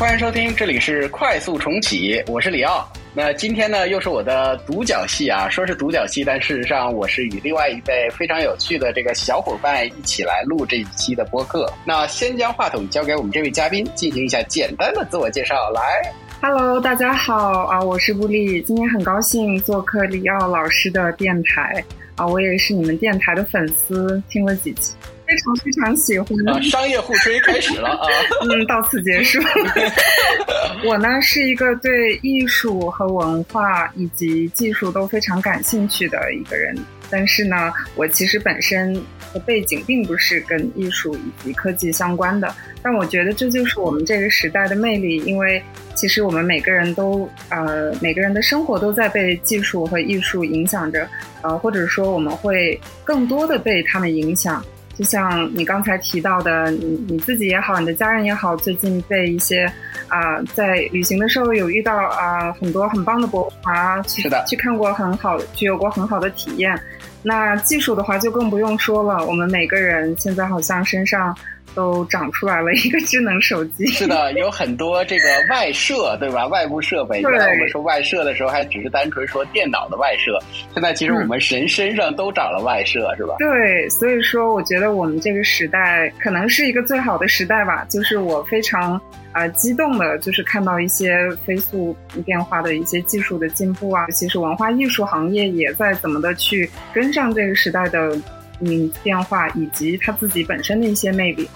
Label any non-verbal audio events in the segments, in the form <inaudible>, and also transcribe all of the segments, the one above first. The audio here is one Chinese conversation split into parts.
欢迎收听，这里是快速重启，我是李奥。那今天呢，又是我的独角戏啊，说是独角戏，但事实上我是与另外一位非常有趣的这个小伙伴一起来录这一期的播客。那先将话筒交给我们这位嘉宾，进行一下简单的自我介绍。来，Hello，大家好啊，我是布利，今天很高兴做客李奥老师的电台啊，我也是你们电台的粉丝，听了几期。非常非常喜欢啊！商业互吹开始了啊！<laughs> 嗯，到此结束。<laughs> 我呢是一个对艺术和文化以及技术都非常感兴趣的一个人，但是呢，我其实本身的背景并不是跟艺术以及科技相关的。但我觉得这就是我们这个时代的魅力，因为其实我们每个人都呃每个人的生活都在被技术和艺术影响着，呃，或者说我们会更多的被他们影响。就像你刚才提到的，你你自己也好，你的家人也好，最近被一些啊，在旅行的时候有遇到啊很多很棒的博物馆，去去看过很好，去有过很好的体验。那技术的话就更不用说了，我们每个人现在好像身上。都长出来了一个智能手机。是的，有很多这个外设，对吧？外部设备。原来我们说外设的时候，还只是单纯说电脑的外设。现在其实我们人身上都长了外设，是吧？对，所以说我觉得我们这个时代可能是一个最好的时代吧。就是我非常啊激动的，就是看到一些飞速变化的一些技术的进步啊，其实文化艺术行业也在怎么的去跟上这个时代的。嗯，变化以及他自己本身的一些魅力，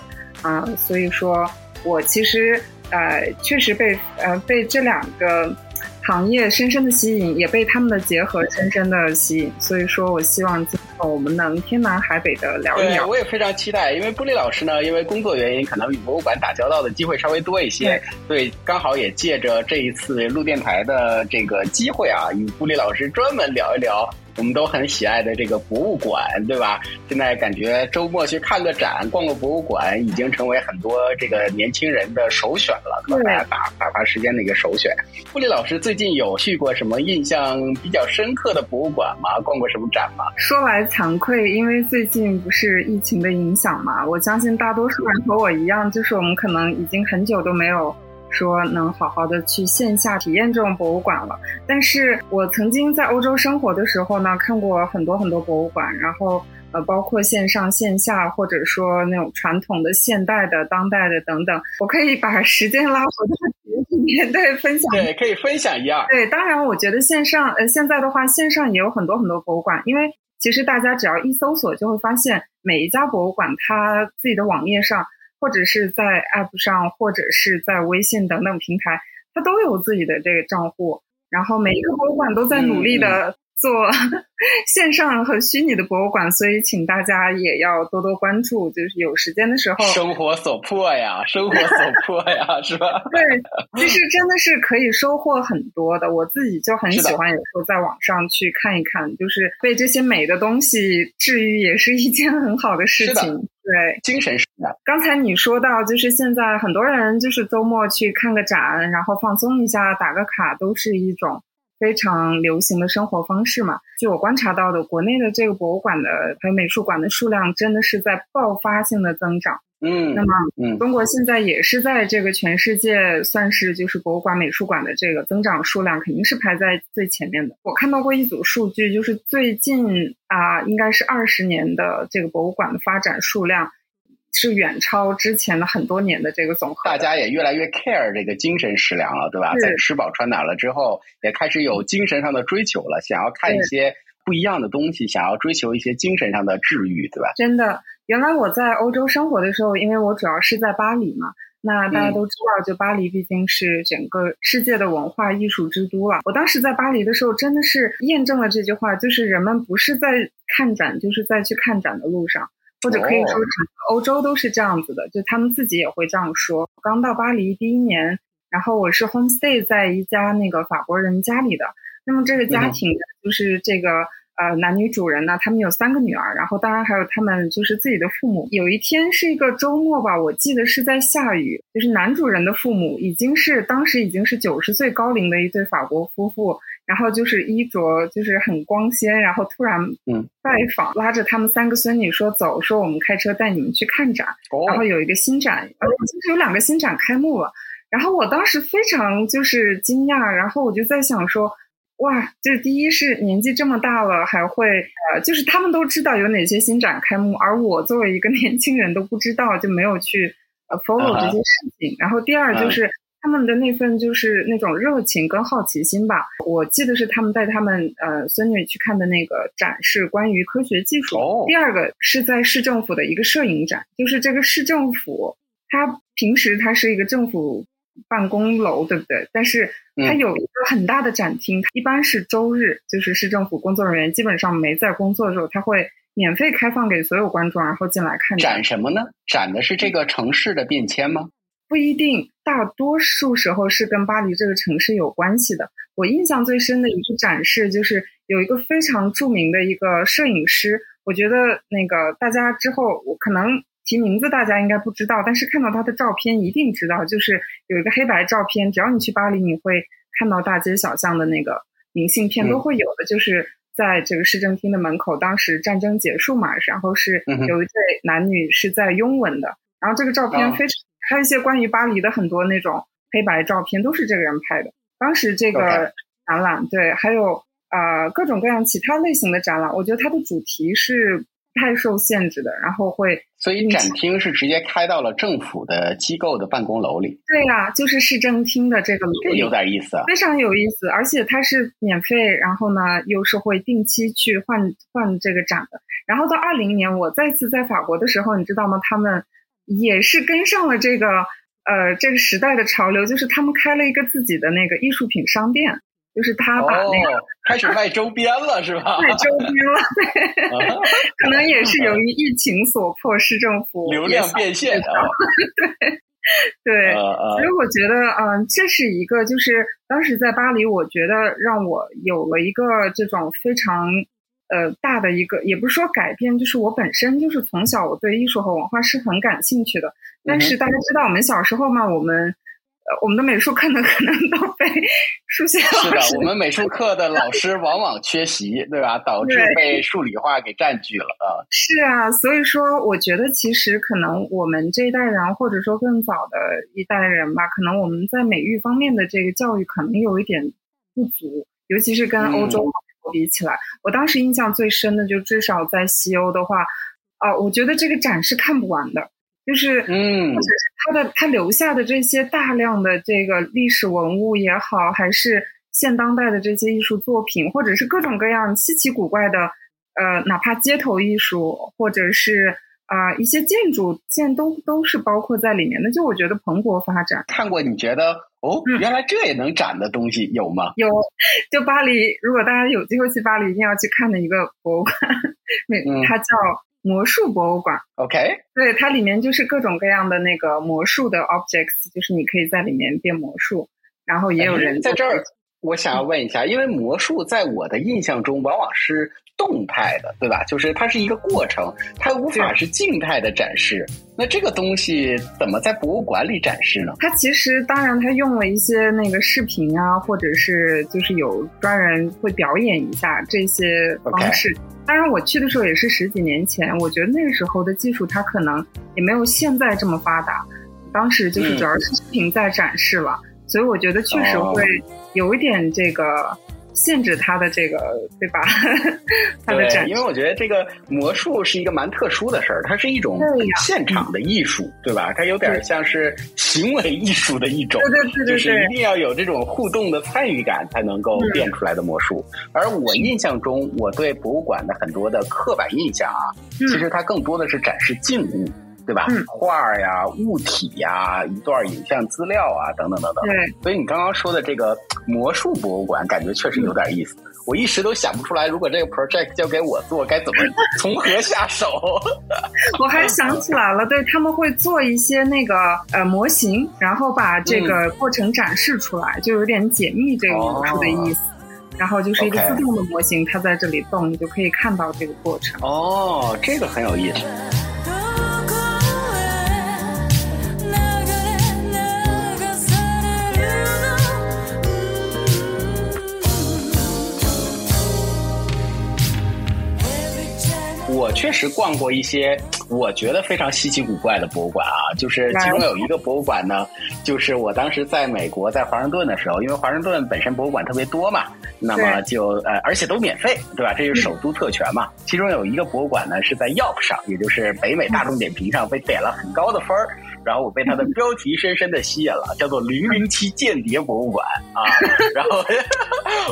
啊，所以说我其实呃确实被呃被这两个行业深深的吸引，也被他们的结合深深的吸引，所以说我希望今后我们能天南海北的聊一聊。我也非常期待，因为布里老师呢，因为工作原因，可能与博物馆打交道的机会稍微多一些，对，刚好也借着这一次录电台的这个机会啊，与布里老师专门聊一聊。我们都很喜爱的这个博物馆，对吧？现在感觉周末去看个展、逛个博物馆，已经成为很多这个年轻人的首选了，可能大家打打发时间的一个首选。布里老师最近有去过什么印象比较深刻的博物馆吗？逛过什么展吗？说来惭愧，因为最近不是疫情的影响嘛，我相信大多数人和我一样，就是我们可能已经很久都没有。说能好好的去线下体验这种博物馆了，但是我曾经在欧洲生活的时候呢，看过很多很多博物馆，然后呃，包括线上线下，或者说那种传统的、现代的、当代的等等。我可以把时间拉回到几年对分享，<laughs> 对，可以分享一二。对，当然，我觉得线上呃，现在的话，线上也有很多很多博物馆，因为其实大家只要一搜索，就会发现每一家博物馆它自己的网页上。或者是在 App 上，或者是在微信等等平台，它都有自己的这个账户。然后每一个博物馆都在努力的做 <laughs> 线上和虚拟的博物馆，所以请大家也要多多关注。就是有时间的时候，生活所迫呀，生活所迫呀，<laughs> 是吧？对，其实真的是可以收获很多的。我自己就很喜欢有时候在网上去看一看，就是被这些美的东西治愈，也是一件很好的事情。对，精神是的。刚才你说到，就是现在很多人就是周末去看个展，然后放松一下，打个卡，都是一种非常流行的生活方式嘛。据我观察到的，国内的这个博物馆的还有美术馆的数量，真的是在爆发性的增长。嗯，那么，嗯，中国现在也是在这个全世界算是就是博物馆、美术馆的这个增长数量肯定是排在最前面的。我看到过一组数据，就是最近啊，应该是二十年的这个博物馆的发展数量是远超之前的很多年的这个总和。大家也越来越 care 这个精神食粮了，对吧？在吃饱穿暖了之后，也开始有精神上的追求了，想要看一些不一样的东西，想要追求一些精神上的治愈，对吧？真的。原来我在欧洲生活的时候，因为我主要是在巴黎嘛，那大家都知道，就巴黎毕竟是整个世界的文化艺术之都了。我当时在巴黎的时候，真的是验证了这句话，就是人们不是在看展，就是在去看展的路上，或者可以说整个欧洲都是这样子的，就他们自己也会这样说。刚到巴黎第一年，然后我是 home stay 在一家那个法国人家里的，那么这个家庭就是这个。呃，男女主人呢，他们有三个女儿，然后当然还有他们就是自己的父母。有一天是一个周末吧，我记得是在下雨，就是男主人的父母已经是当时已经是九十岁高龄的一对法国夫妇，然后就是衣着就是很光鲜，然后突然嗯拜访，拉着他们三个孙女说走，说我们开车带你们去看展，然后有一个新展，呃，就是有两个新展开幕了。然后我当时非常就是惊讶，然后我就在想说，哇，这第一是年纪这么大了还会呃，就是他们都知道有哪些新展开幕，而我作为一个 <laughs> 年轻人都不知道，就没有去呃 follow 这些事情。然后第二就是。他们的那份就是那种热情跟好奇心吧。我记得是他们带他们呃孙女去看的那个展示，关于科学技术。第二个是在市政府的一个摄影展，就是这个市政府，它平时它是一个政府办公楼，对不对？但是它有一个很大的展厅，一般是周日，就是市政府工作人员基本上没在工作的时候，他会免费开放给所有观众，然后进来看展什么呢？展的是这个城市的变迁吗？不一定，大多数时候是跟巴黎这个城市有关系的。我印象最深的一个展示，就是有一个非常著名的一个摄影师。我觉得那个大家之后，我可能提名字，大家应该不知道，但是看到他的照片一定知道。就是有一个黑白照片，只要你去巴黎，你会看到大街小巷的那个明信片都会有的。就是在这个市政厅的门口，当时战争结束嘛，然后是有一对男女是在拥吻的，然后这个照片非常。还有一些关于巴黎的很多那种黑白照片，都是这个人拍的。当时这个展览，对，还有呃各种各样其他类型的展览，我觉得它的主题是太受限制的，然后会。所以展厅是直接开到了政府的机构的办公楼里。对呀，就是市政厅的这个楼。有点意思啊，非常有意思，而且它是免费，然后呢又是会定期去换换这个展的。然后到二零年我再次在法国的时候，你知道吗？他们。也是跟上了这个呃这个时代的潮流，就是他们开了一个自己的那个艺术品商店，就是他把那个开始卖周边了，是吧？卖周边了，对，<laughs> 可能也是由于疫情所迫，市政府流量变现 <laughs> 啊，对对，所以我觉得嗯，这是一个就是当时在巴黎，我觉得让我有了一个这种非常。呃，大的一个也不是说改变，就是我本身就是从小我对艺术和文化是很感兴趣的。但是大家知道，我们小时候嘛，我们呃，我们的美术课呢 <laughs> 可能都被数学老师，我们美术课的老师往往缺席，对吧？导致被数理化给占据了啊。是啊，所以说我觉得其实可能我们这一代人，或者说更早的一代人吧，可能我们在美育方面的这个教育可能有一点不足，尤其是跟欧洲。比起来，我当时印象最深的就至少在西欧的话，啊，我觉得这个展是看不完的，就是嗯，或者是他的他留下的这些大量的这个历史文物也好，还是现当代的这些艺术作品，或者是各种各样稀奇古怪的，呃，哪怕街头艺术，或者是。啊，一些建筑建都都是包括在里面的，就我觉得蓬勃发展。看过你觉得哦，原来这也能展的东西有吗？有，就巴黎，如果大家有机会去巴黎，一定要去看的一个博物馆，那它叫魔术博物馆。OK，对，它里面就是各种各样的那个魔术的 objects，就是你可以在里面变魔术，然后也有人在这儿。我想要问一下，因为魔术在我的印象中往往是动态的，对吧？就是它是一个过程，它无法是静态的展示。那这个东西怎么在博物馆里展示呢？它其实当然，它用了一些那个视频啊，或者是就是有专人会表演一下这些方式。当然，我去的时候也是十几年前，我觉得那个时候的技术它可能也没有现在这么发达。当时就是主要是视频在展示了。所以我觉得确实会有一点这个限制他的这个，对吧？<laughs> 他的展，因为我觉得这个魔术是一个蛮特殊的事儿，它是一种现场的艺术，对吧？它有点像是行为艺术的一种，对对对对，就是一定要有这种互动的参与感才能够变出来的魔术。而我印象中，我对博物馆的很多的刻板印象啊，其实它更多的是展示静物。对吧？画呀、物体呀、一段影像资料啊，等等等等。对，所以你刚刚说的这个魔术博物馆，感觉确实有点意思。我一时都想不出来，如果这个 project 交给我做，该怎么从何下手？<laughs> 我还想起来了，对他们会做一些那个呃模型，然后把这个过程展示出来，就有点解密这个魔术的意思。然后就是一个自动的模型，它在这里动，你就可以看到这个过程。哦，这个很有意思。我确实逛过一些我觉得非常稀奇古怪的博物馆啊，就是其中有一个博物馆呢，就是我当时在美国在华盛顿的时候，因为华盛顿本身博物馆特别多嘛，那么就呃，而且都免费，对吧？这是首都特权嘛。其中有一个博物馆呢是在 Yelp 上，也就是北美大众点评上被点了很高的分儿。然后我被它的标题深深的吸引了，叫做“零零七间谍博物馆”啊。然后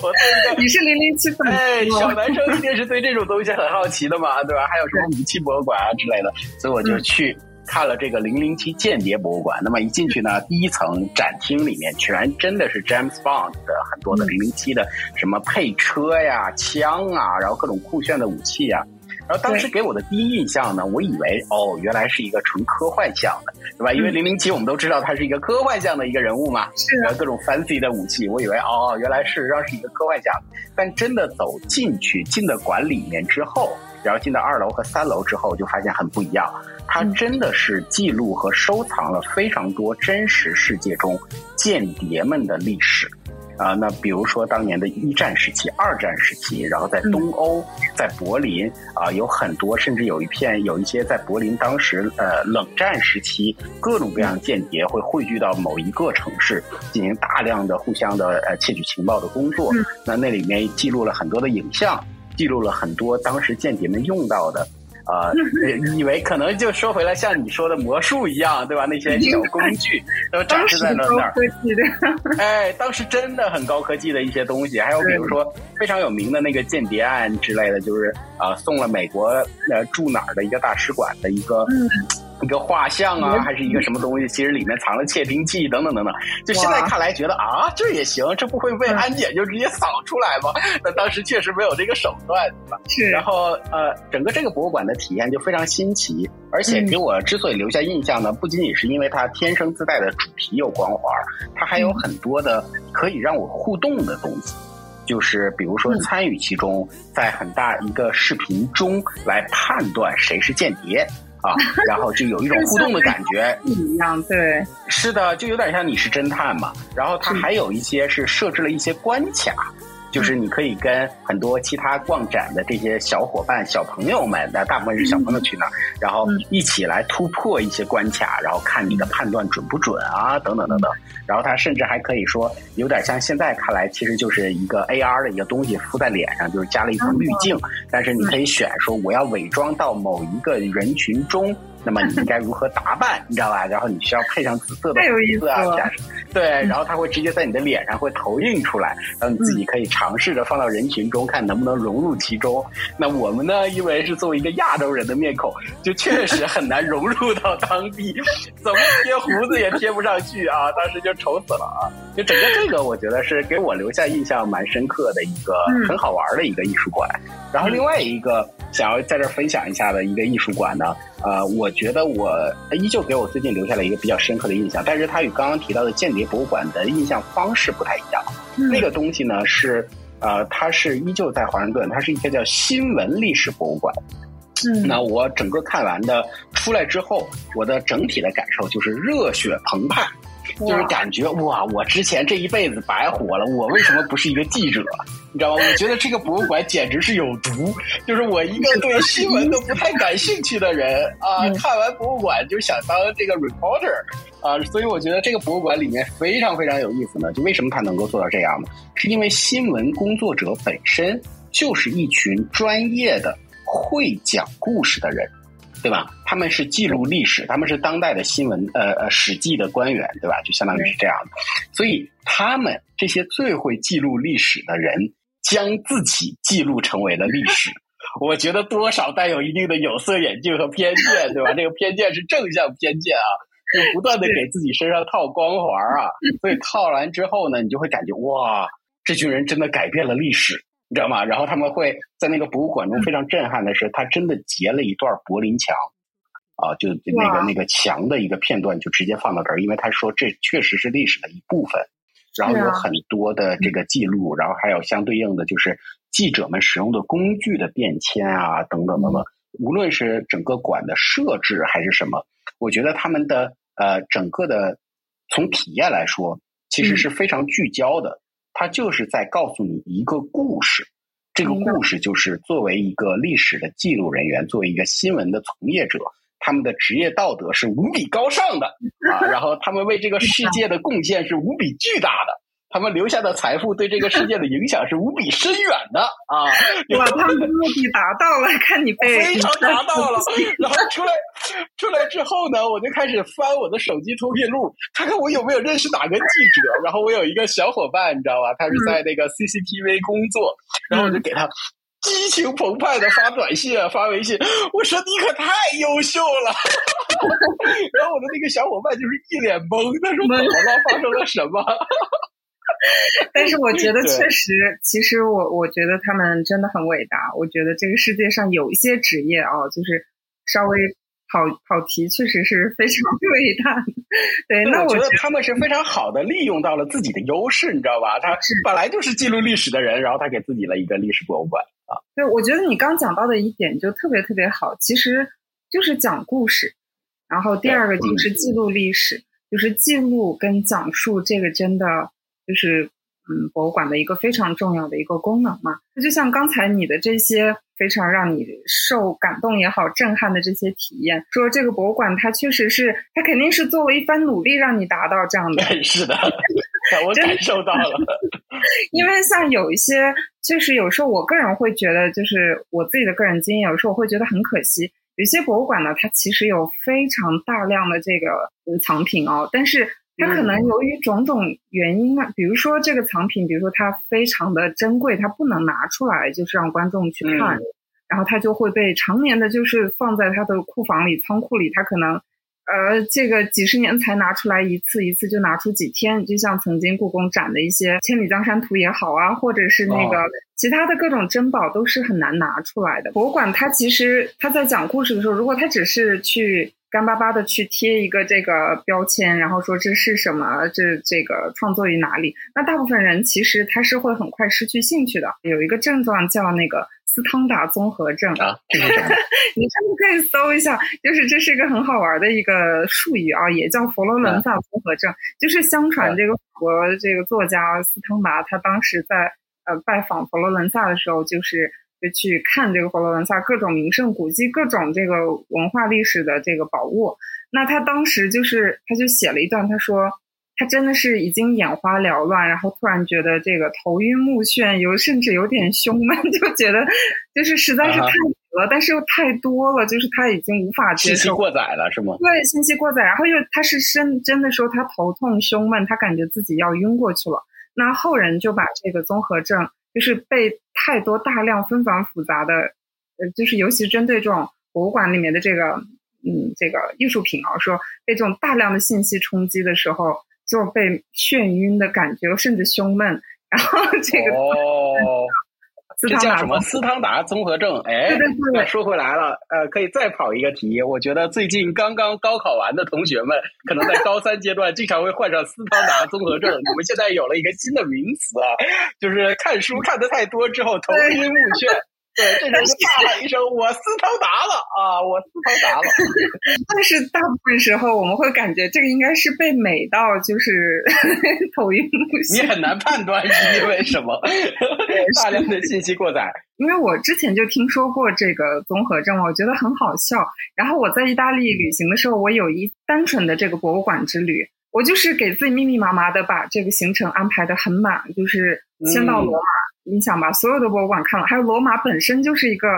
我你是零零七粉哎，小男生一定是对这种东西很好奇的嘛，对吧？还有什么武器博物馆啊之类的，所以我就去看了这个零零七间谍博物馆。那么一进去呢，第一层展厅里面全真的是 James Bond 的很多的零零七的什么配车呀、枪啊，然后各种酷炫的武器啊。然后当时给我的第一印象呢，我以为哦，原来是一个纯科幻向的，对吧？因为零零七我们都知道他是一个科幻向的一个人物嘛，是各种 fancy 的武器，我以为哦，原来事实上是一个科幻向。但真的走进去，进的馆里面之后，然后进到二楼和三楼之后，就发现很不一样。它真的是记录和收藏了非常多真实世界中间谍们的历史。啊，那比如说当年的一战时期、二战时期，然后在东欧，在柏林啊，有很多，甚至有一片有一些在柏林当时呃冷战时期，各种各样间谍会汇聚到某一个城市，进行大量的互相的呃窃取情报的工作。那那里面记录了很多的影像，记录了很多当时间谍们用到的。啊，<laughs> 以为可能就说回来，像你说的魔术一样，对吧？那些小工具都展示在那那儿。<laughs> 哎，当时真的很高科技的一些东西，还有比如说非常有名的那个间谍案之类的，就是啊，送了美国呃驻哪儿的一个大使馆的一个。一个画像啊，还是一个什么东西？其实里面藏了窃听器等等等等。就现在看来，觉得啊，这也行，这不会被安检就直接扫出来吗？<laughs> 那当时确实没有这个手段，对吧？是。然后呃，整个这个博物馆的体验就非常新奇，而且给我之所以留下印象呢，不仅仅是因为它天生自带的主题有光环，它还有很多的可以让我互动的东西，就是比如说参与其中，在很大一个视频中来判断谁是间谍。啊，<laughs> 然后就有一种互动的感觉，一样对，是的，就有点像你是侦探嘛。然后它还有一些是设置了一些关卡。就是你可以跟很多其他逛展的这些小伙伴、小朋友们，那大部分是小朋友去那儿，然后一起来突破一些关卡，然后看你的判断准不准啊，等等等等。然后它甚至还可以说，有点像现在看来，其实就是一个 AR 的一个东西敷在脸上，就是加了一层滤镜。但是你可以选说，我要伪装到某一个人群中。那么你应该如何打扮，你知道吧？然后你需要配上紫色的胡子啊，加上对，然后它会直接在你的脸上会投影出来，然后你自己可以尝试着放到人群中看能不能融入其中。那我们呢，因为是作为一个亚洲人的面孔，就确实很难融入到当地，怎么贴胡子也贴不上去啊！当时就愁死了啊！就整个这个，我觉得是给我留下印象蛮深刻的一个很好玩的一个艺术馆。然后另外一个想要在这分享一下的一个艺术馆呢。呃，我觉得我依旧给我最近留下了一个比较深刻的印象，但是它与刚刚提到的间谍博物馆的印象方式不太一样。那个东西呢是，呃，它是依旧在华盛顿，它是一个叫新闻历史博物馆。嗯，那我整个看完的出来之后，我的整体的感受就是热血澎湃。就是感觉哇，我之前这一辈子白活了，我为什么不是一个记者？你知道吗？我觉得这个博物馆简直是有毒。就是我一个对新闻都不太感兴趣的人啊，看完博物馆就想当这个 reporter 啊，所以我觉得这个博物馆里面非常非常有意思呢。就为什么他能够做到这样呢？是因为新闻工作者本身就是一群专业的会讲故事的人。对吧？他们是记录历史，他们是当代的新闻，呃呃，史记的官员，对吧？就相当于是这样的。所以，他们这些最会记录历史的人，将自己记录成为了历史。<laughs> 我觉得多少带有一定的有色眼镜和偏见，对吧？<laughs> 这个偏见是正向偏见啊，就不断的给自己身上套光环啊。所以套完之后呢，你就会感觉哇，这群人真的改变了历史。你知道吗？然后他们会在那个博物馆中非常震撼的是，他真的截了一段柏林墙，啊，就那个那个墙的一个片段，就直接放到这儿，因为他说这确实是历史的一部分。然后有很多的这个记录，然后还有相对应的就是记者们使用的工具的变迁啊，等等等等。无论是整个馆的设置还是什么，我觉得他们的呃整个的从体验来说，其实是非常聚焦的。他就是在告诉你一个故事，这个故事就是作为一个历史的记录人员，作为一个新闻的从业者，他们的职业道德是无比高尚的 <laughs> 啊，然后他们为这个世界的贡献是无比巨大的。他们留下的财富对这个世界的影响是无比深远的啊！<laughs> 哇，<laughs> 他们的目的达到了，看你被非常达到了。然后出来 <laughs> 出来之后呢，我就开始翻我的手机通讯录，看看我有没有认识哪个记者。然后我有一个小伙伴，你知道吧？他是在那个 CCTV 工作，然后我就给他激情澎湃的发短信、发微信，我说你可太优秀了。<laughs> 然后我的那个小伙伴就是一脸懵，他说怎么了？发生了什么？<laughs> 但是我觉得确实，其实我我觉得他们真的很伟大。我觉得这个世界上有一些职业啊，就是稍微跑跑题，确实是非常伟大的。对，那我觉得他们是非常好的利用到了自己的优势，你知道吧？他本来就是记录历史的人，然后他给自己了一个历史博物馆啊。对，我觉得你刚讲到的一点就特别特别好，其实就是讲故事，然后第二个就是记录历史，就是记录跟讲述这个真的。就是嗯，博物馆的一个非常重要的一个功能嘛。那就像刚才你的这些非常让你受感动也好、震撼的这些体验，说这个博物馆它确实是，它肯定是做了一番努力让你达到这样的。是的，<laughs> 我感受到了。<laughs> 因为像有一些，确实有时候我个人会觉得，就是我自己的个人经验，有时候我会觉得很可惜。有些博物馆呢，它其实有非常大量的这个藏品哦，但是。它可能由于种种原因啊，比如说这个藏品，比如说它非常的珍贵，它不能拿出来，就是让观众去看，然后它就会被常年的，就是放在它的库房里、仓库里，它可能呃，这个几十年才拿出来一次，一次就拿出几天，就像曾经故宫展的一些《千里江山图》也好啊，或者是那个其他的各种珍宝，都是很难拿出来的。博物馆它其实它在讲故事的时候，如果它只是去。干巴巴的去贴一个这个标签，然后说这是什么？这这个创作于哪里？那大部分人其实他是会很快失去兴趣的。有一个症状叫那个斯汤达综合症啊，<laughs> 你甚至可以搜一下，就是这是一个很好玩的一个术语啊，也叫佛罗伦萨综合症。就是相传这个法国这个作家斯汤达，他当时在呃拜访佛罗伦萨的时候，就是。就去看这个佛罗伦萨各种名胜古迹、各种这个文化历史的这个宝物。那他当时就是，他就写了一段，他说他真的是已经眼花缭乱，然后突然觉得这个头晕目眩，有甚至有点胸闷，<laughs> 就觉得就是实在是太了，但是又太多了，就是他已经无法接受。信息过载了是吗？对，信息过载，然后又他是真真的说他头痛胸闷，他感觉自己要晕过去了。那后人就把这个综合症。就是被太多大量纷繁复杂的，呃，就是尤其针对这种博物馆里面的这个，嗯，这个艺术品啊，说被这种大量的信息冲击的时候，就是被眩晕的感觉，甚至胸闷，然后这个哦。<laughs> 这叫什么斯汤达综合症？哎，说回来了，呃，可以再跑一个题。我觉得最近刚刚高考完的同学们，可能在高三阶段经常会患上斯汤达综合症。我们现在有了一个新的名词啊，就是看书看的太多之后头晕目眩。对，这就大喊一声：“我斯汤达了啊！我斯汤达了。<laughs> ”但是大部分时候，我们会感觉这个应该是被美到，就是 <laughs> 头晕目眩。你很难判断是因为什么，<laughs> 大量的信息过载。因为我之前就听说过这个综合症，我觉得很好笑。然后我在意大利旅行的时候，我有一单纯的这个博物馆之旅，我就是给自己密密麻麻的把这个行程安排的很满，就是先到罗马。你想吧所有的博物馆看了，还有罗马本身就是一个，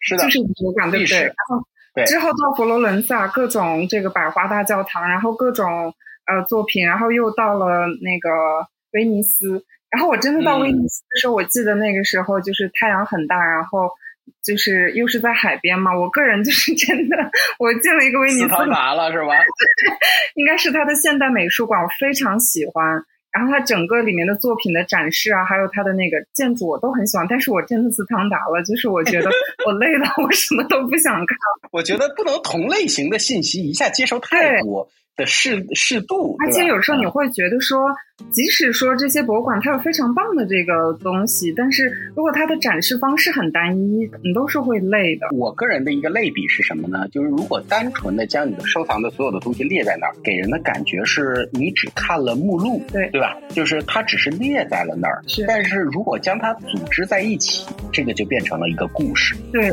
是的，就是博物馆，对不对？然后之后到佛罗伦萨，各种这个百花大教堂，然后各种呃作品，然后又到了那个威尼斯。然后我真的到威尼斯的时候，我记得那个时候就是太阳很大，然后就是又是在海边嘛。我个人就是 <laughs> 真的，我进了一个威尼斯，达了是吧？<laughs> 应该是他的现代美术馆，我非常喜欢。然后它整个里面的作品的展示啊，还有它的那个建筑，我都很喜欢。但是我真的是汤达了，就是我觉得我累了，<laughs> 我什么都不想看。<laughs> 我觉得不能同类型的信息一下接受太多。的适适度，而且有时候你会觉得说，即使说这些博物馆它有非常棒的这个东西，但是如果它的展示方式很单一，你都是会累的。我个人的一个类比是什么呢？就是如果单纯的将你的收藏的所有的东西列在那儿，给人的感觉是你只看了目录，对对吧？就是它只是列在了那儿，是。但是如果将它组织在一起，这个就变成了一个故事。对。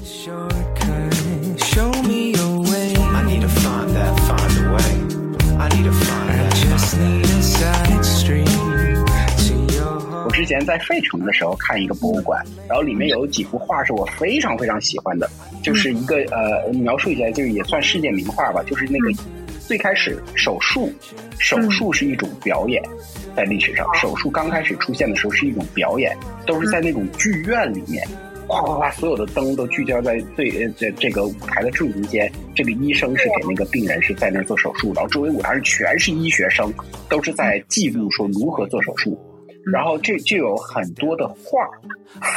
前在费城的时候看一个博物馆，然后里面有几幅画是我非常非常喜欢的，就是一个呃，描述一下，就是也算世界名画吧，就是那个最开始手术，手术是一种表演，在历史上，手术刚开始出现的时候是一种表演，都是在那种剧院里面。哗哗哗！所有的灯都聚焦在最呃这这个舞台的正中间。这个医生是给那个病人是在那儿做手术，然后周围舞台上全是医学生，都是在记录说如何做手术。然后这就有很多的画儿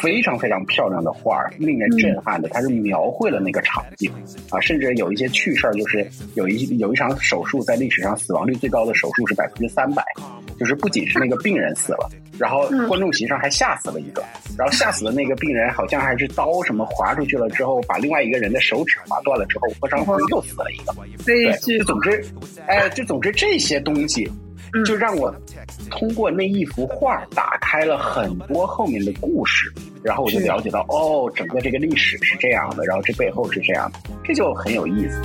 非常非常漂亮的画儿令人震撼的。它是描绘了那个场景啊，甚至有一些趣事儿，就是有一有一场手术在历史上死亡率最高的手术是百分之三百，就是不仅是那个病人死了。然后观众席上还吓死了一个，然后吓死的那个病人好像还是刀什么划出去了之后，把另外一个人的手指划断了之后，破伤风又死了一个。对，就总之，哎，就总之这些东西，就让我通过那一幅画打开了很多后面的故事，然后我就了解到，哦，整个这个历史是这样的，然后这背后是这样的，这就很有意思。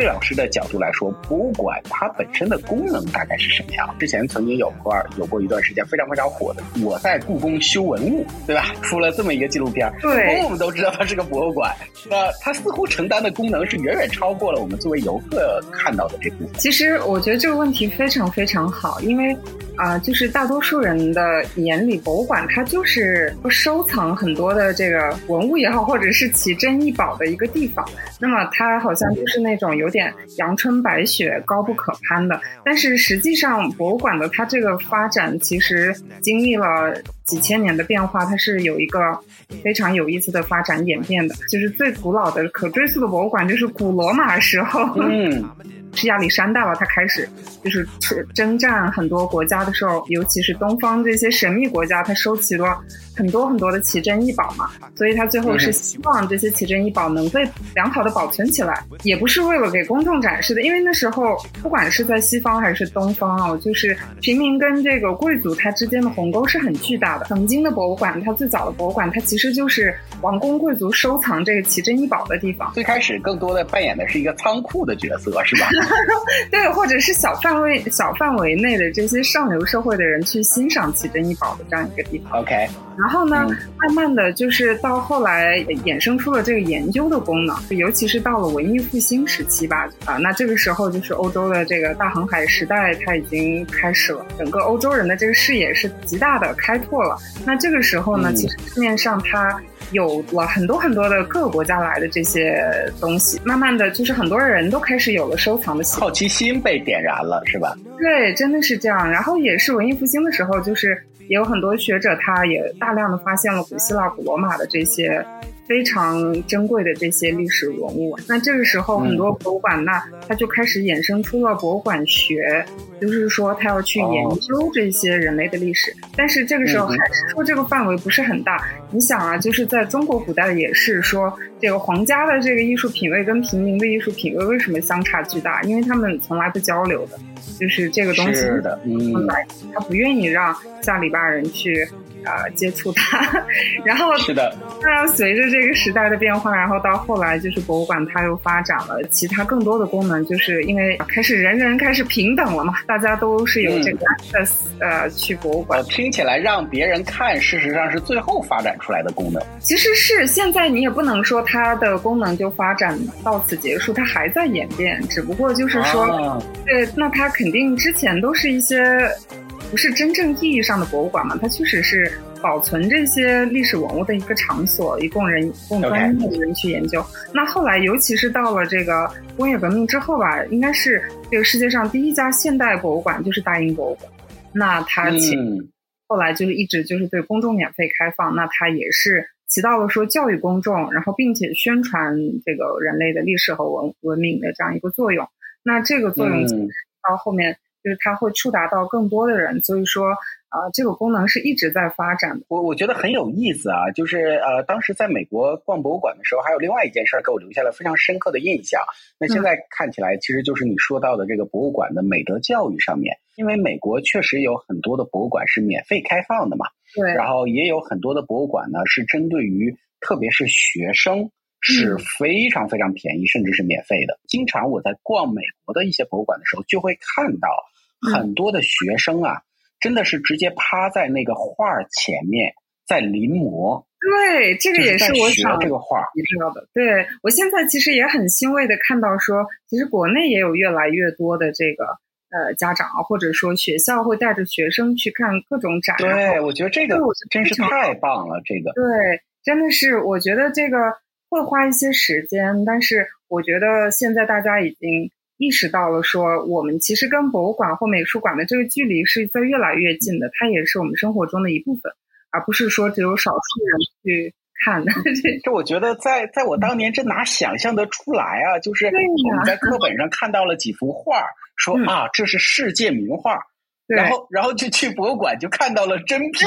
玻璃老师的角度来说，博物馆它本身的功能大概是什么样？之前曾经有过有过一段时间非常非常火的《我在故宫修文物》，对吧？出了这么一个纪录片，对，我们都知道它是个博物馆，那它似乎承担的功能是远远超过了我们作为游客看到的这部分。其实我觉得这个问题非常非常好，因为。啊，就是大多数人的眼里，博物馆它就是收藏很多的这个文物也好，或者是奇珍异宝的一个地方。那么它好像就是那种有点阳春白雪、高不可攀的。但是实际上，博物馆的它这个发展其实经历了几千年的变化，它是有一个非常有意思的发展演变的。就是最古老的可追溯的博物馆，就是古罗马时候。嗯。<laughs> 是亚历山大吧？他开始就是征战很多国家的时候，尤其是东方这些神秘国家，他收集了很多很多的奇珍异宝嘛。所以他最后是希望这些奇珍异宝能被良好的保存起来，也不是为了给公众展示的。因为那时候不管是在西方还是东方啊，就是平民跟这个贵族他之间的鸿沟是很巨大的。曾经的博物馆，它最早的博物馆，它其实就是王公贵族收藏这个奇珍异宝的地方。最开始更多的扮演的是一个仓库的角色，是吧？<laughs> 对，或者是小范围、小范围内的这些上流社会的人去欣赏奇珍异宝的这样一个地方。OK，然后呢，慢慢的就是到后来衍生出了这个研究的功能，尤其是到了文艺复兴时期吧。啊，那这个时候就是欧洲的这个大航海时代，它已经开始了，整个欧洲人的这个视野是极大的开拓了。那这个时候呢，其实市面上它。有了很多很多的各个国家来的这些东西，慢慢的就是很多人都开始有了收藏的好奇心被点燃了，是吧？对，真的是这样。然后也是文艺复兴的时候，就是也有很多学者，他也大量的发现了古希腊、古罗马的这些。非常珍贵的这些历史文物，那这个时候很多博物馆，那它就开始衍生出了博物馆学，就是说他要去研究这些人类的历史。但是这个时候还是说这个范围不是很大。你想啊，就是在中国古代也是说，这个皇家的这个艺术品味跟平民的艺术品味为什么相差巨大？因为他们从来不交流的，就是这个东西，嗯，他不愿意让下里巴人去。啊，接触它，<laughs> 然后是的。那随着这个时代的变化，然后到后来就是博物馆它又发展了其他更多的功能，就是因为开始人人开始平等了嘛，大家都是有这个 access 呃去博物馆。听起来让别人看，事实上是最后发展出来的功能。其实是现在你也不能说它的功能就发展到此结束，它还在演变，只不过就是说，对，那它肯定之前都是一些。不是真正意义上的博物馆嘛？它确实是保存这些历史文物的一个场所，以供人供专业的人去研究。那后来，尤其是到了这个工业革命之后吧，应该是这个世界上第一家现代博物馆就是大英博物馆。那它其后来就是一直就是对公众免费开放。那它也是起到了说教育公众，然后并且宣传这个人类的历史和文文明的这样一个作用。那这个作用到后面。就是它会触达到更多的人，所以说啊，这个功能是一直在发展的。我我觉得很有意思啊，就是呃，当时在美国逛博物馆的时候，还有另外一件事儿给我留下了非常深刻的印象。那现在看起来，其实就是你说到的这个博物馆的美德教育上面，因为美国确实有很多的博物馆是免费开放的嘛，对，然后也有很多的博物馆呢是针对于特别是学生是非常非常便宜，甚至是免费的。经常我在逛美国的一些博物馆的时候，就会看到很多的学生啊，真的是直接趴在那个画前面在临摹。对，这个也是我想这个画你知道的。对我现在其实也很欣慰的看到，说其实国内也有越来越多的这个呃家长或者说学校会带着学生去看各种展。对，我觉得这个真是太棒了，这个对，真的是我觉得这个。会花一些时间，但是我觉得现在大家已经意识到了，说我们其实跟博物馆或美术馆的这个距离是在越来越近的，它也是我们生活中的一部分，而不是说只有少数人去看的。<laughs> 这我觉得，在在我当年，这哪想象得出来啊？就是我们在课本上看到了几幅画，说啊，这是世界名画。然后，然后就去博物馆，就看到了真品。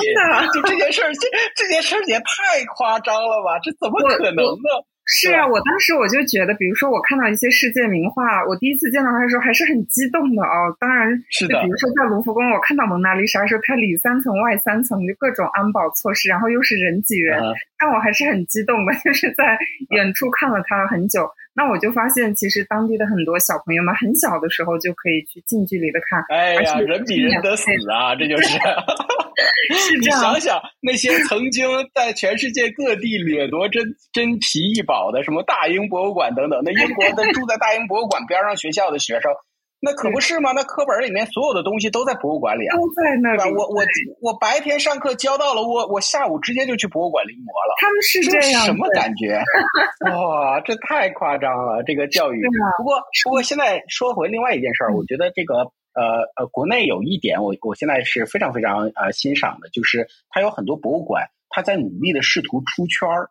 就这件事儿，这这件事儿也太夸张了吧？这怎么可能呢？是啊，我当时我就觉得，比如说我看到一些世界名画，我第一次见到它的时候还是很激动的哦。当然，是的。比如说在卢浮宫，我看到蒙娜丽莎时候，它里三层外三层，就各种安保措施，然后又是人挤人，但我还是很激动的，就是在远处看了它很久。那我就发现，其实当地的很多小朋友们很小的时候就可以去近距离的看。哎呀，人比人得死啊，这就是。<laughs> 你想想，那些曾经在全世界各地掠夺珍珍奇异宝的，什么大英博物馆等等，那英国的 <laughs> 住在大英博物馆边上学校的学生。那可不是吗？那课本里面所有的东西都在博物馆里啊，都在那里。我我我白天上课教到了，我我下午直接就去博物馆临摹了。他们是这样，什么感觉？哇，这太夸张了！这个教育。不过不过，现在说回另外一件事儿，我觉得这个呃呃，国内有一点，我我现在是非常非常呃欣赏的，就是它有很多博物馆，它在努力的试图出圈儿。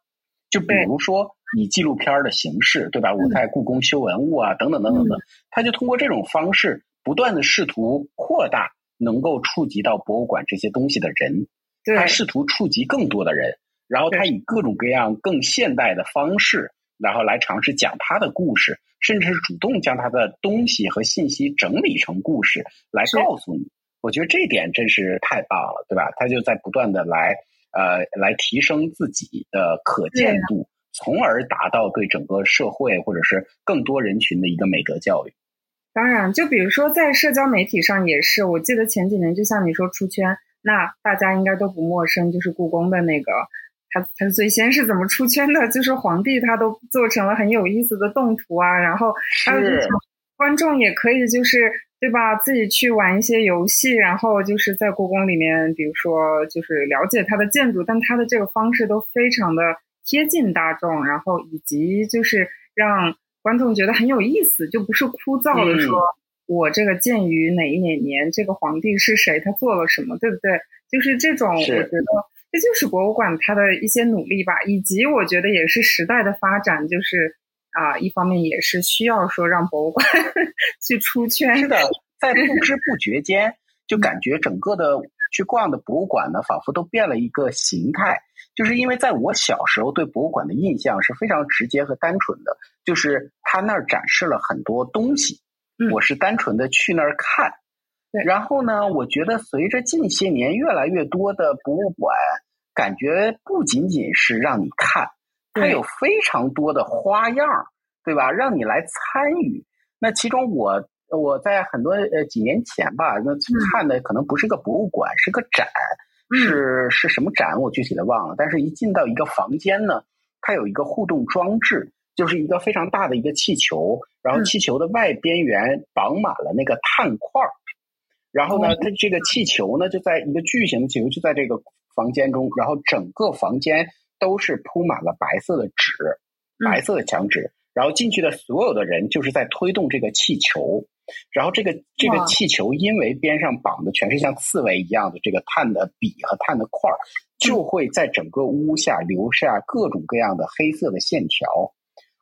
就比如说以纪录片的形式，对吧？我在故宫修文物啊，等等等等等，他就通过这种方式不断的试图扩大能够触及到博物馆这些东西的人，他试图触及更多的人，然后他以各种各样更现代的方式，然后来尝试讲他的故事，甚至是主动将他的东西和信息整理成故事来告诉你。我觉得这一点真是太棒了，对吧？他就在不断的来。呃，来提升自己的可见度，从而达到对整个社会或者是更多人群的一个美德教育。当然，就比如说在社交媒体上也是，我记得前几年就像你说出圈，那大家应该都不陌生，就是故宫的那个，他他最先是怎么出圈的？就是皇帝他都做成了很有意思的动图啊，然后还有就是观众也可以就是。对吧？自己去玩一些游戏，然后就是在故宫里面，比如说就是了解它的建筑，但它的这个方式都非常的贴近大众，然后以及就是让观众觉得很有意思，就不是枯燥的说，我这个建于哪一哪年，这个皇帝是谁，他做了什么，对不对？就是这种，我觉得这就是博物馆它的一些努力吧，以及我觉得也是时代的发展，就是。啊，一方面也是需要说让博物馆 <laughs> 去出圈。是的，在不知不觉间，就感觉整个的去逛的博物馆呢，仿佛都变了一个形态。就是因为在我小时候对博物馆的印象是非常直接和单纯的，就是他那儿展示了很多东西，我是单纯的去那儿看。然后呢，我觉得随着近些年越来越多的博物馆，感觉不仅仅是让你看。它有非常多的花样，对吧？让你来参与。那其中，我我在很多呃几年前吧，那看的可能不是个博物馆，是个展，是是什么展？我具体的忘了。但是一进到一个房间呢，它有一个互动装置，就是一个非常大的一个气球，然后气球的外边缘绑满了那个碳块儿，然后呢，它这个气球呢就在一个巨型的气球就在这个房间中，然后整个房间。都是铺满了白色的纸，白色的墙纸，然后进去的所有的人就是在推动这个气球，然后这个这个气球因为边上绑的全是像刺猬一样的这个碳的笔和碳的块儿，就会在整个屋下留下各种各样的黑色的线条，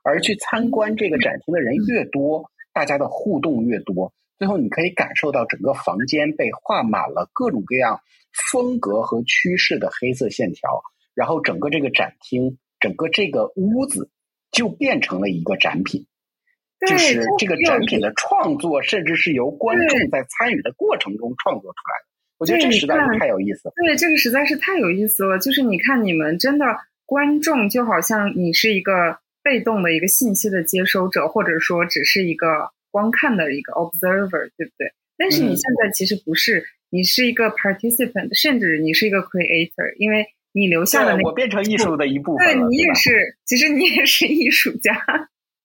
而去参观这个展厅的人越多，大家的互动越多，最后你可以感受到整个房间被画满了各种各样风格和趋势的黑色线条。然后整个这个展厅，整个这个屋子就变成了一个展品，就是这个展品的创作，甚至是由观众在参与的过程中创作出来的。我觉得这实在是太有意思了。对，这个实在是太有意思了。就是你看，你们真的观众就好像你是一个。被动的一个信息的接收者，或者说只是一个观看的一个 observer，对不对？但是你现在其实不是，你是一个 participant，甚至你是一个 creator，因为你留下的那我变成艺术的一部分对你也是，其实你也是艺术家。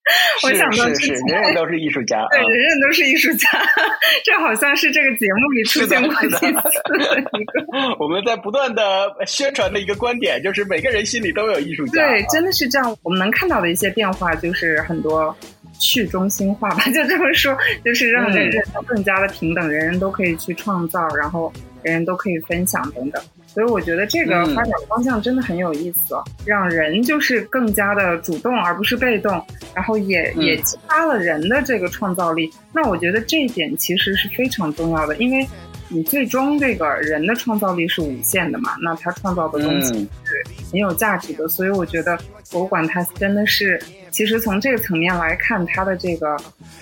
<laughs> 我想到是是，人人都是艺术家，对，人人都是艺术家，<laughs> 这好像是这个节目里出现过几次的一个。<laughs> 我们在不断的宣传的一个观点，就是每个人心里都有艺术家。对，真的是这样。我们能看到的一些变化，就是很多去中心化吧，<laughs> 就这么说，就是让人人都更加的平等，人人都可以去创造，然后人人都可以分享等等。所以我觉得这个发展方向真的很有意思，让人就是更加的主动而不是被动，然后也也激发了人的这个创造力。那我觉得这一点其实是非常重要的，因为你最终这个人的创造力是无限的嘛，那他创造的东西是很有价值的。所以我觉得博物馆它真的是。其实从这个层面来看，他的这个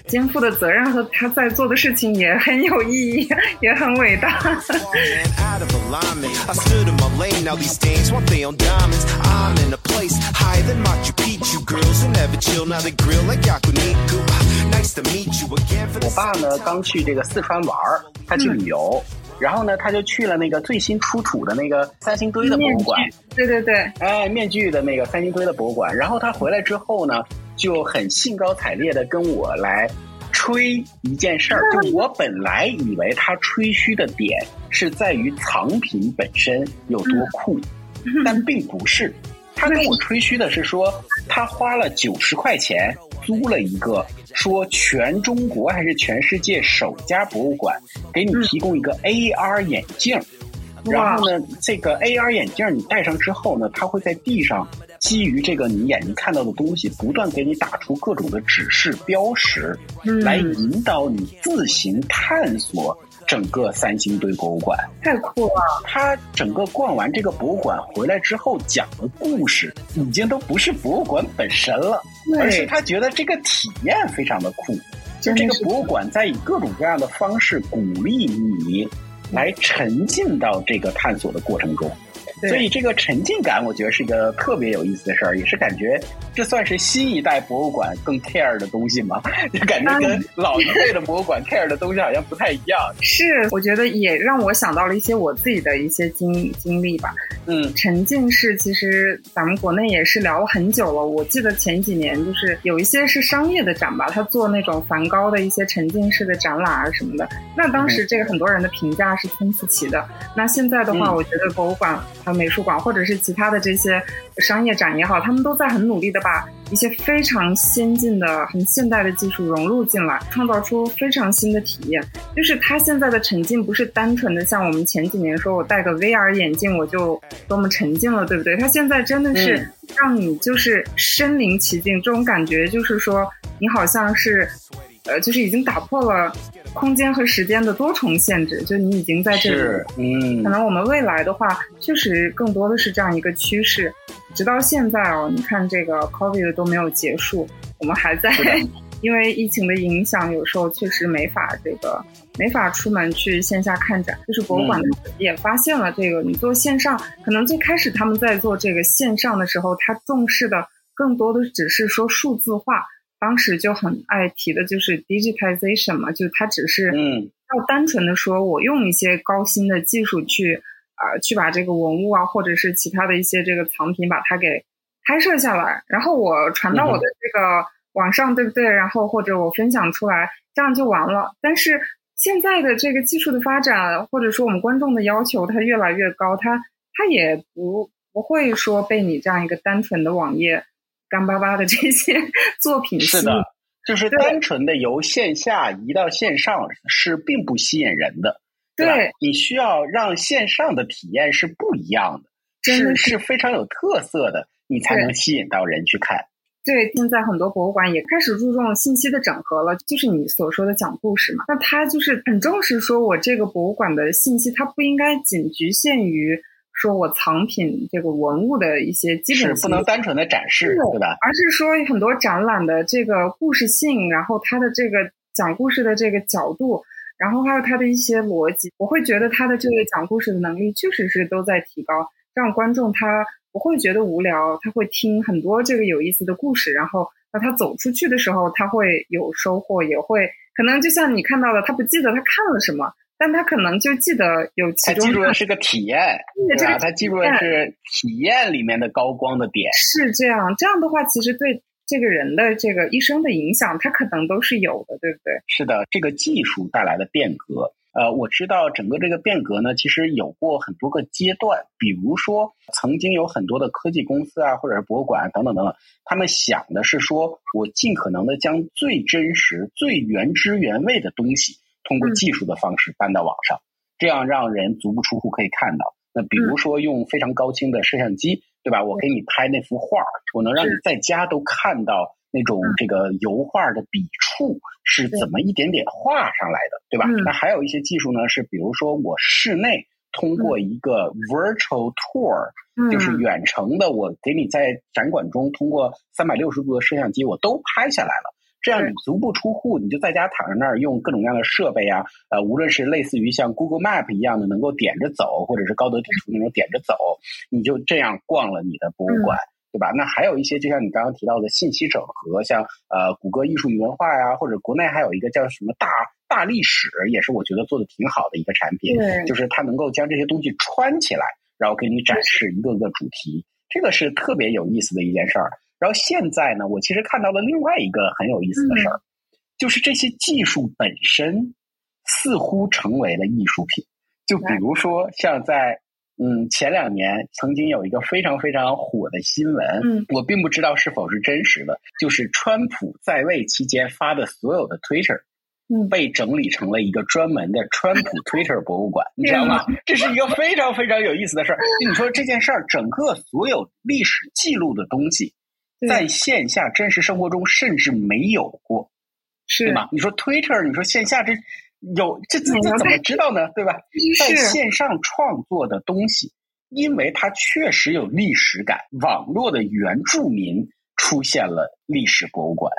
肩负的责任和他在做的事情也很有意义，也很伟大。我爸呢，刚去这个四川玩儿，他去旅游。然后呢，他就去了那个最新出土的那个三星堆的博物馆。对对对，哎，面具的那个三星堆的博物馆。然后他回来之后呢，就很兴高采烈的跟我来吹一件事儿。就我本来以为他吹嘘的点是在于藏品本身有多酷，但并不是。他跟我吹嘘的是说，他花了九十块钱。租了一个，说全中国还是全世界首家博物馆，给你提供一个 AR 眼镜，然后呢，这个 AR 眼镜你戴上之后呢，它会在地上基于这个你眼睛看到的东西，不断给你打出各种的指示标识，来引导你自行探索。整个三星堆博物馆。太酷了！他整个逛完这个博物馆回来之后讲的故事，已经都不是博物馆本身了，而是他觉得这个体验非常的酷。就这个博物馆在以各种各样的方式鼓励你来沉浸到这个探索的过程中。所以这个沉浸感，我觉得是一个特别有意思的事儿，也是感觉这算是新一代博物馆更 care 的东西吗？<laughs> 就感觉跟老一辈的博物馆 care 的东西好像不太一样。是，我觉得也让我想到了一些我自己的一些经经历吧。嗯，沉浸式其实咱们国内也是聊了很久了。我记得前几年就是有一些是商业的展吧，他做那种梵高的一些沉浸式的展览啊什么的。那当时这个很多人的评价是参差齐的。那现在的话，我觉得博物馆。美术馆或者是其他的这些商业展也好，他们都在很努力的把一些非常先进的、很现代的技术融入进来，创造出非常新的体验。就是它现在的沉浸不是单纯的像我们前几年说我戴个 VR 眼镜我就多么沉浸了，对不对？它现在真的是让你就是身临其境，这种感觉就是说你好像是，呃，就是已经打破了。空间和时间的多重限制，就你已经在这里。嗯，可能我们未来的话，确实更多的是这样一个趋势。直到现在哦，你看这个 COVID 都没有结束，我们还在，<laughs> 因为疫情的影响，有时候确实没法这个没法出门去线下看展。就是博物馆也发现了这个，你做线上，可能最开始他们在做这个线上的时候，他重视的更多的只是说数字化。当时就很爱提的就是 digitization 嘛，就它只是嗯，要单纯的说我用一些高新的技术去啊，去把这个文物啊，或者是其他的一些这个藏品把它给拍摄下来，然后我传到我的这个网上，对不对？然后或者我分享出来，这样就完了。但是现在的这个技术的发展，或者说我们观众的要求，它越来越高，它它也不不会说被你这样一个单纯的网页。干巴巴的这些 <laughs> 作品是的，就是单纯的由线下移到线上是并不吸引人的，对你需要让线上的体验是不一样的，是是非常有特色的，你才能吸引到人去看。对，现在很多博物馆也开始注重信息的整合了，就是你所说的讲故事嘛。那他就是很重视，说我这个博物馆的信息，它不应该仅局限于。说我藏品这个文物的一些基本是不能单纯的展示，对吧？而是说很多展览的这个故事性，然后它的这个讲故事的这个角度，然后还有它的一些逻辑，我会觉得它的这个讲故事的能力确实是都在提高，让观众他不会觉得无聊，他会听很多这个有意思的故事，然后那他走出去的时候，他会有收获，也会可能就像你看到的，他不记得他看了什么，但他可能就记得有其中。他记住的是个体验，对吧？他记住的是体验里面的高光的点。是这样，这样的话，其实对这个人的这个一生的影响，他可能都是有的，对不对？是的，这个技术带来的变革。呃，我知道整个这个变革呢，其实有过很多个阶段。比如说，曾经有很多的科技公司啊，或者是博物馆等等等等，他们想的是说，我尽可能的将最真实、最原汁原味的东西，通过技术的方式搬到网上，这样让人足不出户可以看到。那比如说，用非常高清的摄像机，对吧？我给你拍那幅画，我能让你在家都看到。那种这个油画的笔触是怎么一点点画上来的，对吧？那还有一些技术呢，是比如说我室内通过一个 virtual tour，就是远程的，我给你在展馆中通过三百六十度的摄像机，我都拍下来了。这样你足不出户，你就在家躺在那儿用各种各样的设备啊，呃，无论是类似于像 Google Map 一样的能够点着走，或者是高德地图那种点着走，你就这样逛了你的博物馆。对吧？那还有一些，就像你刚刚提到的信息整合，像呃，谷歌艺术与文化呀，或者国内还有一个叫什么大大历史，也是我觉得做的挺好的一个产品。对，就是它能够将这些东西穿起来，然后给你展示一个个主题，这个是特别有意思的一件事儿。然后现在呢，我其实看到了另外一个很有意思的事儿，就是这些技术本身似乎成为了艺术品。就比如说像在。嗯，前两年曾经有一个非常非常火的新闻，嗯，我并不知道是否是真实的，就是川普在位期间发的所有的 Twitter，嗯，被整理成了一个专门的川普 <laughs> Twitter 博物馆，你知道吗？这是一个非常非常有意思的事儿。你说这件事儿，整个所有历史记录的东西，在线下真实生活中甚至没有过，是对吗？你说 Twitter，你说线下这。有这这这怎么知道呢？对吧？<laughs> 在线上创作的东西，因为它确实有历史感，网络的原住民出现了历史博物馆，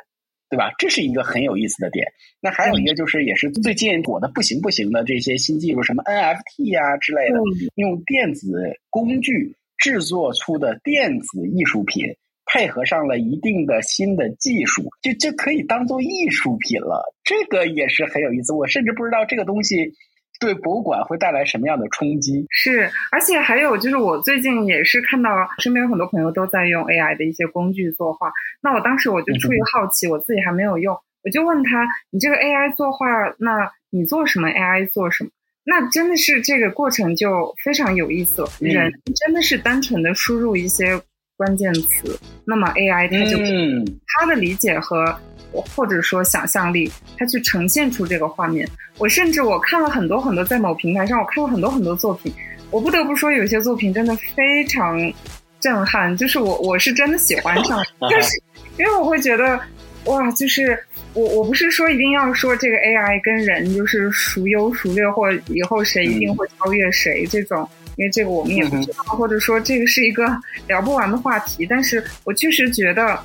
对吧？这是一个很有意思的点。那还有一个就是，也是最近火的不行不行的这些新技术，什么 NFT 啊之类的，用电子工具制作出的电子艺术品。配合上了一定的新的技术，就就可以当做艺术品了。这个也是很有意思。我甚至不知道这个东西对博物馆会带来什么样的冲击。是，而且还有就是，我最近也是看到身边有很多朋友都在用 AI 的一些工具作画。那我当时我就出于好奇，我自己还没有用，我就问他：“你这个 AI 作画，那你做什么？AI 做什么？”那真的是这个过程就非常有意思。人真的是单纯的输入一些。关键词，那么 AI 它就它的理解和或者说想象力，它去呈现出这个画面。我甚至我看了很多很多，在某平台上我看了很多很多作品，我不得不说有些作品真的非常震撼，就是我我是真的喜欢上，<laughs> 但是因为我会觉得哇，就是我我不是说一定要说这个 AI 跟人就是孰优孰劣，或以后谁一定会超越谁这种。因为这个我们也不知道，或者说这个是一个聊不完的话题。但是我确实觉得，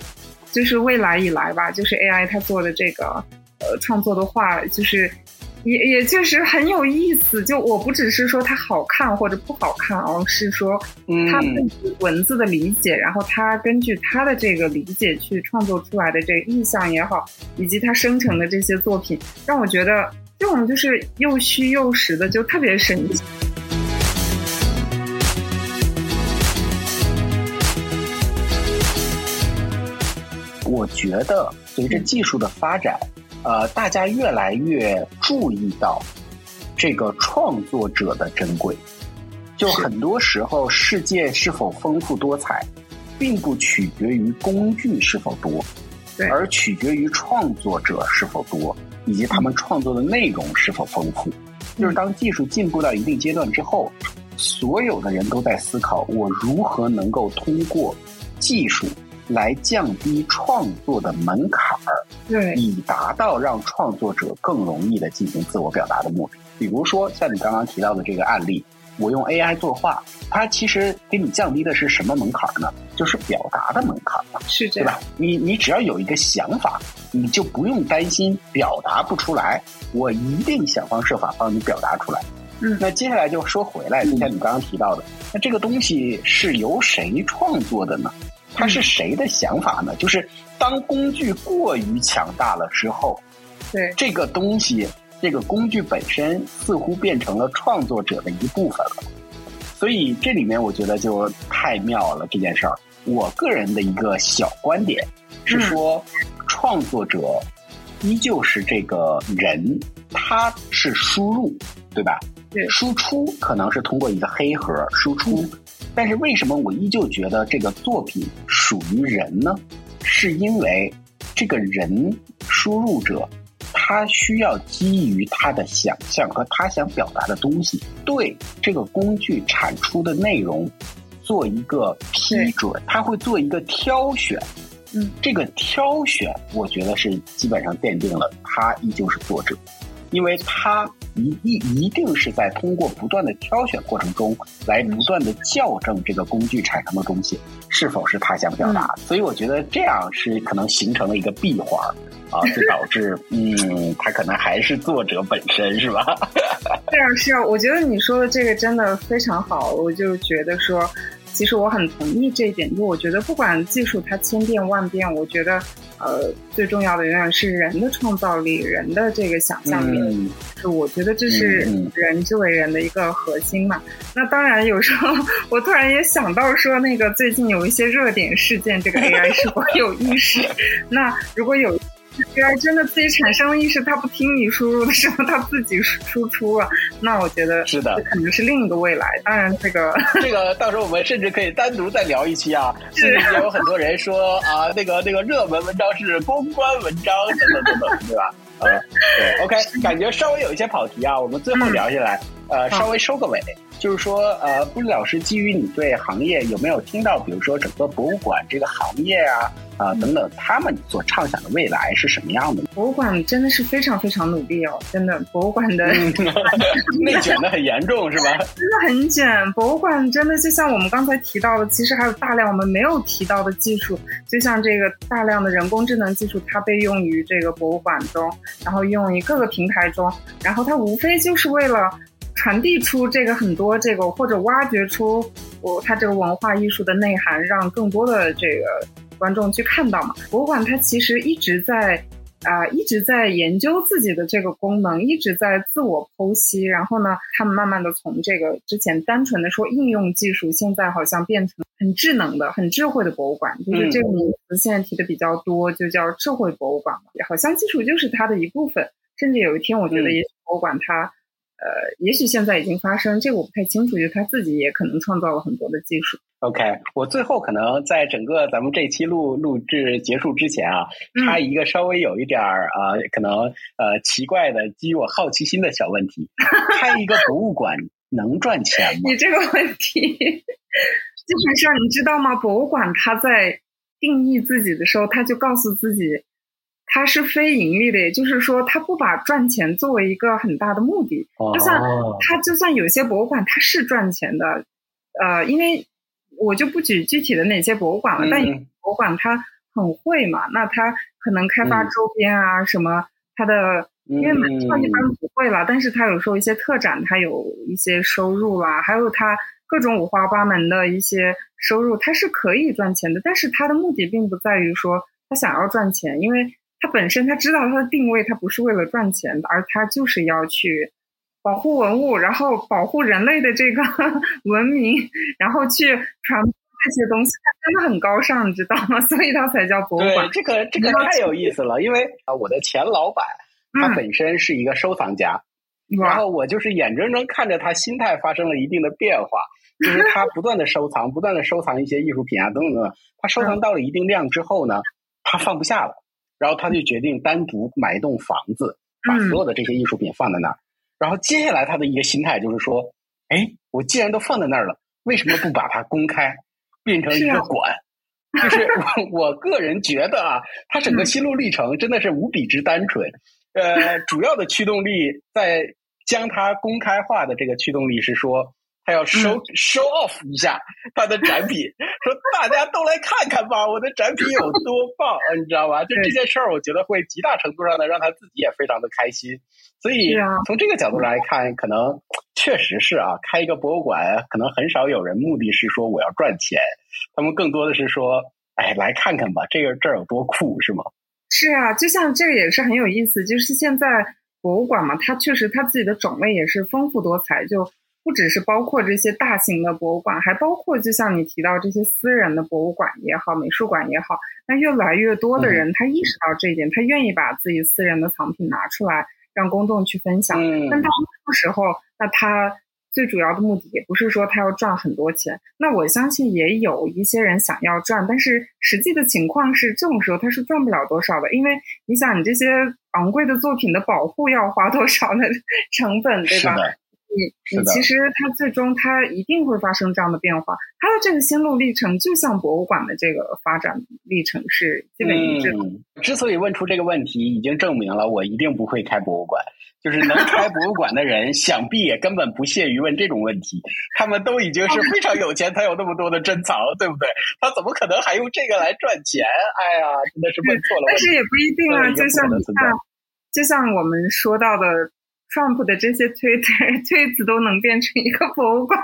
就是未来以来吧，就是 AI 它做的这个呃创作的话，就是也也确实很有意思。就我不只是说它好看或者不好看，而是说它文字的理解，然后它根据它的这个理解去创作出来的这个意象也好，以及它生成的这些作品，让我觉得这种就是又虚又实的，就特别神奇。我觉得随着技术的发展，呃，大家越来越注意到这个创作者的珍贵。就很多时候，世界是否丰富多彩，并不取决于工具是否多，而取决于创作者是否多，以及他们创作的内容是否丰富。就是当技术进步到一定阶段之后，所有的人都在思考：我如何能够通过技术。来降低创作的门槛儿，对，以达到让创作者更容易的进行自我表达的目的。比如说，像你刚刚提到的这个案例，我用 AI 作画，它其实给你降低的是什么门槛呢？就是表达的门槛嘛，是这样，对吧？你你只要有一个想法，你就不用担心表达不出来，我一定想方设法帮你表达出来。嗯，那接下来就说回来，就像你刚刚提到的，那这个东西是由谁创作的呢？它是谁的想法呢？就是当工具过于强大了之后，对这个东西，这个工具本身似乎变成了创作者的一部分了。所以这里面我觉得就太妙了这件事儿。我个人的一个小观点是说，创作者依旧是这个人，他是输入，对吧？对。输出可能是通过一个黑盒输出，但是为什么我依旧觉得这个作品属于人呢？是因为这个人输入者，他需要基于他的想象和他想表达的东西，对这个工具产出的内容做一个批准，他会做一个挑选。嗯，这个挑选，我觉得是基本上奠定了他依旧是作者，因为他一一一定是在通过不断的挑选过程中，来不断的校正这个工具产生的东西是否是他想表达的。所以我觉得这样是可能形成了一个闭环啊，就导致嗯，他可能还是作者本身是吧？是啊，是啊，我觉得你说的这个真的非常好，我就觉得说。其实我很同意这一点，就我觉得不管技术它千变万变，我觉得，呃，最重要的永远是人的创造力，人的这个想象力。嗯，是我觉得这是人之为人的一个核心嘛。那当然，有时候我突然也想到说，那个最近有一些热点事件，这个 AI 是否有意识？那如果有。AI 真的自己产生了意识，他不听你输入的时候，他自己输出了。那我觉得是的，这可能是另一个未来。当然，这个这个到时候我们甚至可以单独再聊一期啊。甚至也有很多人说啊，那个那个热门文章是公关文章等等等等，对吧？呃，对，OK，感觉稍微有一些跑题啊，我们最后聊下来，呃，稍微收个尾。就是说，呃，布里老师，基于你对行业有没有听到，比如说整个博物馆这个行业啊，啊等等，他们所畅想的未来是什么样的？博物馆真的是非常非常努力哦，真的，博物馆的 <laughs> 内卷的很严重，是吧？真的很卷。博物馆真的就像我们刚才提到的，其实还有大量我们没有提到的技术，就像这个大量的人工智能技术，它被用于这个博物馆中，然后用于各个平台中，然后它无非就是为了。传递出这个很多这个，或者挖掘出我它这个文化艺术的内涵，让更多的这个观众去看到嘛。博物馆它其实一直在啊，一直在研究自己的这个功能，一直在自我剖析。然后呢，他们慢慢的从这个之前单纯的说应用技术，现在好像变成很智能的、很智慧的博物馆。就是这个名词现在提的比较多，就叫智慧博物馆嘛。好像技术就是它的一部分，甚至有一天我觉得也许博物馆它。呃，也许现在已经发生，这个我不太清楚。就他自己也可能创造了很多的技术。OK，我最后可能在整个咱们这期录录制结束之前啊，插一个稍微有一点儿啊，可能呃奇怪的基于我好奇心的小问题：<laughs> 开一个博物馆能赚钱吗？你这个问题，基本上你知道吗？博物馆它在定义自己的时候，他就告诉自己。它是非盈利的，也就是说，它不把赚钱作为一个很大的目的。就算它，就算有些博物馆它是赚钱的，呃，因为我就不举具体的哪些博物馆了，但博物馆它很会嘛，那它可能开发周边啊什么，它的因为门票一般不会了，但是它有时候一些特展，它有一些收入啦，还有它各种五花八门的一些收入，它是可以赚钱的，但是它的目的并不在于说他想要赚钱，因为。他本身他知道他的定位，他不是为了赚钱的，而他就是要去保护文物，然后保护人类的这个 <laughs> 文明，然后去传播这些东西。他真的很高尚，你知道吗？<laughs> 所以他才叫博物馆。这个这个太有意思了，因为啊，我的前老板他本身是一个收藏家，然后我就是眼睁睁看着他心态发生了一定的变化，就是他不断的收藏，不断的收藏一些艺术品啊等等等等。他收藏到了一定量之后呢，他放不下了。然后他就决定单独买一栋房子，把所有的这些艺术品放在那儿。然后接下来他的一个心态就是说：“哎，我既然都放在那儿了，为什么不把它公开，变成一个馆？”就是 <laughs> 我我个人觉得啊，他整个心路历程真的是无比之单纯。呃，主要的驱动力在将它公开化的这个驱动力是说，他要 show show off 一下他的展品，说大家都来看看吧，我的展品有多棒，你知道吧？就这件事儿，我觉得会极大程度上的让他自己也非常的开心。所以从这个角度来看，可能确实是啊，开一个博物馆，可能很少有人目的是说我要赚钱，他们更多的是说，哎，来看看吧，这个这儿有多酷，是吗？是啊，就像这个也是很有意思，就是现在博物馆嘛，它确实它自己的种类也是丰富多彩，就不只是包括这些大型的博物馆，还包括就像你提到这些私人的博物馆也好，美术馆也好，那越来越多的人他意识到这一点，他愿意把自己私人的藏品拿出来让公众去分享。但大多数时候，那他。最主要的目的也不是说他要赚很多钱，那我相信也有一些人想要赚，但是实际的情况是这种时候他是赚不了多少的，因为你想你这些昂贵的作品的保护要花多少的 <laughs> 成本，对吧？你你其实它最终它一定会发生这样的变化，它的这个心路历程就像博物馆的这个发展历程是基本一致的。之所以问出这个问题，已经证明了我一定不会开博物馆。就是能开博物馆的人，想必也根本不屑于问这种问题。他们都已经是非常有钱，才有那么多的珍藏，对不对？他怎么可能还用这个来赚钱？哎呀，真的是问错了。但是也不一定啊，就像你看就像我们说到的，Trump 的这些推推推子都能变成一个博物馆，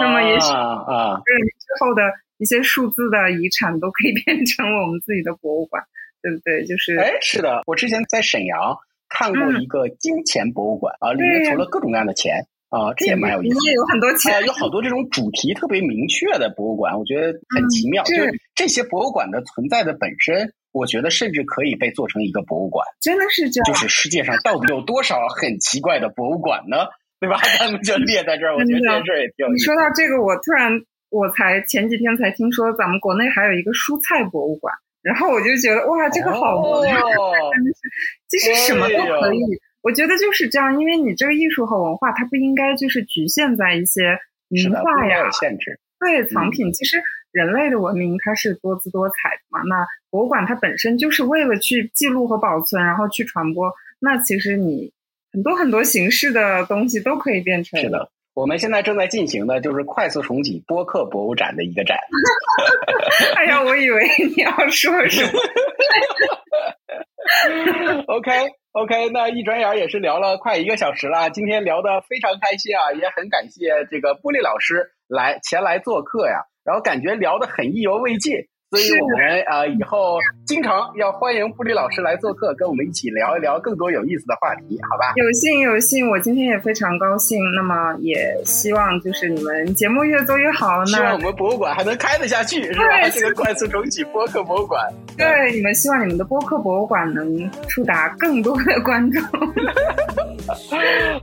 那么也许啊，之后的一些数字的遗产都可以变成我们自己的博物馆，对不对？就是哎，是的，我之前在沈阳。看过一个金钱博物馆啊，里面存了各种各样的钱啊，这也蛮有意思。有很多钱，有好多这种主题特别明确的博物馆，我觉得很奇妙。就是这些博物馆的存在的本身，我觉得甚至可以被做成一个博物馆。真的是这样。就是世界上到底有多少很奇怪的博物馆呢？对吧？<laughs> 他们就列在这儿。我觉得这事也挺有意思。你说到这个，我突然我才前几天才听说，咱们国内还有一个蔬菜博物馆。然后我就觉得哇，这个好萌啊！真的是，其实什么都可以。我觉得就是这样，因为你这个艺术和文化，它不应该就是局限在一些名画呀。限制。对藏品，其实人类的文明它是多姿多彩的嘛。那博物馆它本身就是为了去记录和保存，然后去传播。那其实你很多很多形式的东西都可以变成。是的。我们现在正在进行的就是快速重启播客博物展的一个展。<laughs> 哎呀，我以为你要说什么。<laughs> OK OK，那一转眼也是聊了快一个小时了，今天聊的非常开心啊，也很感谢这个玻璃老师来前来做客呀，然后感觉聊的很意犹未尽。所以我们啊，以后经常要欢迎布里老师来做客，跟我们一起聊一聊更多有意思的话题，好吧？有幸有幸，我今天也非常高兴。那么也希望就是你们节目越做越好。希望我们博物馆还能开得下去，是吧？这个快速重启播客博物馆。对，你们希望你们的播客博物馆能触达更多的观众。<laughs>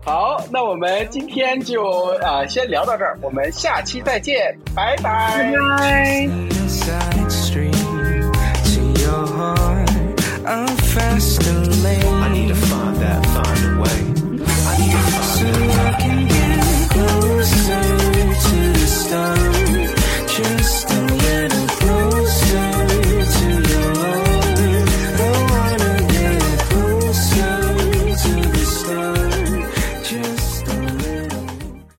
好，那我们今天就啊先聊到这儿，我们下期再见，拜拜。拜拜。I need to find that, find a way. I need to find so that. I can get closer to the stars.